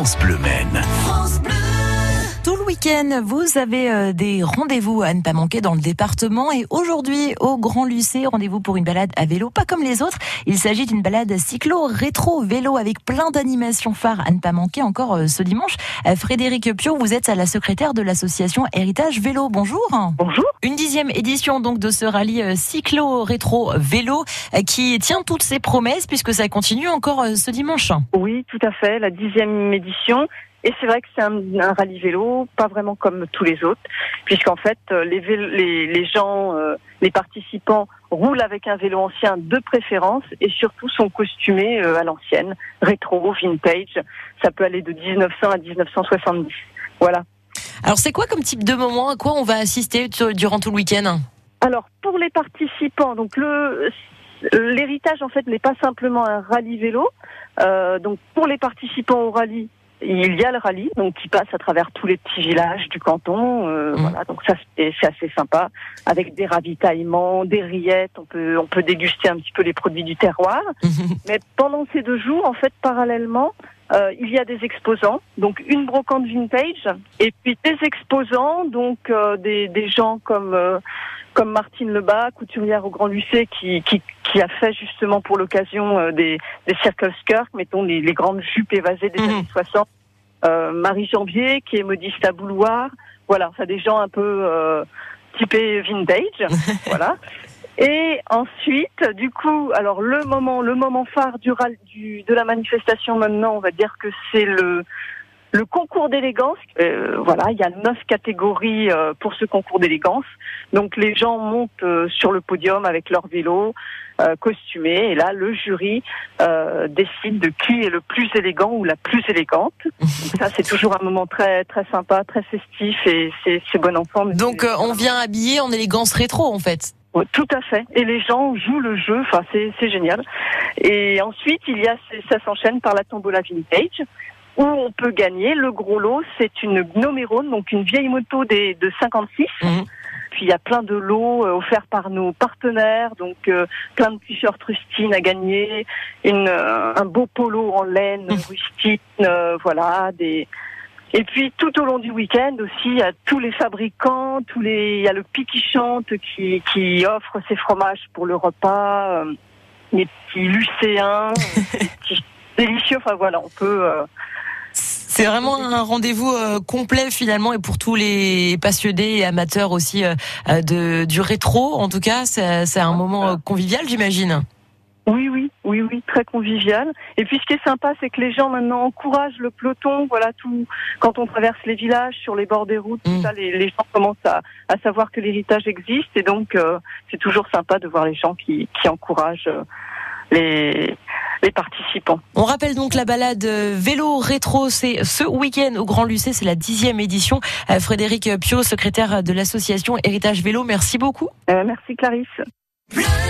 France Bleu Maine. Week-end, vous avez euh, des rendez-vous à ne pas manquer dans le département et aujourd'hui au Grand Lucé, rendez-vous pour une balade à vélo, pas comme les autres. Il s'agit d'une balade cyclo rétro vélo avec plein d'animations phares à ne pas manquer encore euh, ce dimanche. Euh, Frédéric Pio, vous êtes à la secrétaire de l'association Héritage Vélo. Bonjour. Bonjour. Une dixième édition donc de ce rallye cyclo rétro vélo qui tient toutes ses promesses puisque ça continue encore ce dimanche. Oui, tout à fait. La dixième édition. Et c'est vrai que c'est un, un, rallye vélo, pas vraiment comme tous les autres, puisqu'en fait, euh, les, les, les, gens, euh, les participants roulent avec un vélo ancien de préférence et surtout sont costumés euh, à l'ancienne, rétro, vintage. Ça peut aller de 1900 à 1970. Voilà. Alors c'est quoi comme type de moment? À quoi on va assister durant tout le week-end? Alors pour les participants, donc le l'héritage en fait n'est pas simplement un rallye vélo. Euh, donc pour les participants au rallye, il y a le rallye, donc qui passe à travers tous les petits villages du canton. Euh, mmh. Voilà, donc ça c'est assez sympa, avec des ravitaillements, des rillettes. On peut on peut déguster un petit peu les produits du terroir. Mmh. Mais pendant ces deux jours, en fait, parallèlement, euh, il y a des exposants, donc une brocante vintage, et puis des exposants, donc euh, des, des gens comme euh, comme Martine Lebas, couturière au Grand Lucé, qui, qui, qui a fait justement pour l'occasion euh, des, des circle skirts, mettons les, les grandes jupes évasées des mmh. années 60. Euh, Marie Janvier, qui est modiste à Bouloir. Voilà, ça des gens un peu euh, typés vintage. voilà. Et ensuite, du coup, alors le moment, le moment phare du, du de la manifestation maintenant, on va dire que c'est le le concours d'élégance, euh, voilà, il y a neuf catégories euh, pour ce concours d'élégance. Donc les gens montent euh, sur le podium avec leur vélo euh, costumé, et là le jury euh, décide de qui est le plus élégant ou la plus élégante. Ça c'est toujours un moment très très sympa, très festif et c'est bon enfant. Donc on vient habillé en élégance rétro en fait. Oui, tout à fait. Et les gens jouent le jeu. Enfin, c'est génial. Et ensuite, il y a, ça s'enchaîne par la tombola vintage où on peut gagner. Le gros lot, c'est une Gnomerone, donc une vieille moto des, de 56. Mmh. Puis il y a plein de lots euh, offerts par nos partenaires, donc euh, plein de t-shirts rustines à gagner, une, euh, un beau polo en laine mmh. rustine, euh, voilà, des. Et puis tout au long du week-end aussi, il y a tous les fabricants, tous les, il y a le Pi qui chante qui, qui offre ses fromages pour le repas, euh, les petits lucéens, petits délicieux. Enfin voilà, on peut. Euh, c'est vraiment un rendez-vous euh, complet finalement et pour tous les passionnés et amateurs aussi euh, de, du rétro. En tout cas, c'est un moment convivial, j'imagine. Oui, oui, oui, oui, très convivial. Et puis ce qui est sympa, c'est que les gens maintenant encouragent le peloton. Voilà, tout quand on traverse les villages, sur les bords des routes, tout ça, les, les, gens commencent à, à savoir que l'héritage existe. Et donc, euh, c'est toujours sympa de voir les gens qui, qui encouragent les les participants. On rappelle donc la balade vélo rétro, c'est ce week-end au Grand Lucé, c'est la dixième édition. Frédéric Pio, secrétaire de l'association Héritage Vélo, merci beaucoup. Euh, merci Clarisse.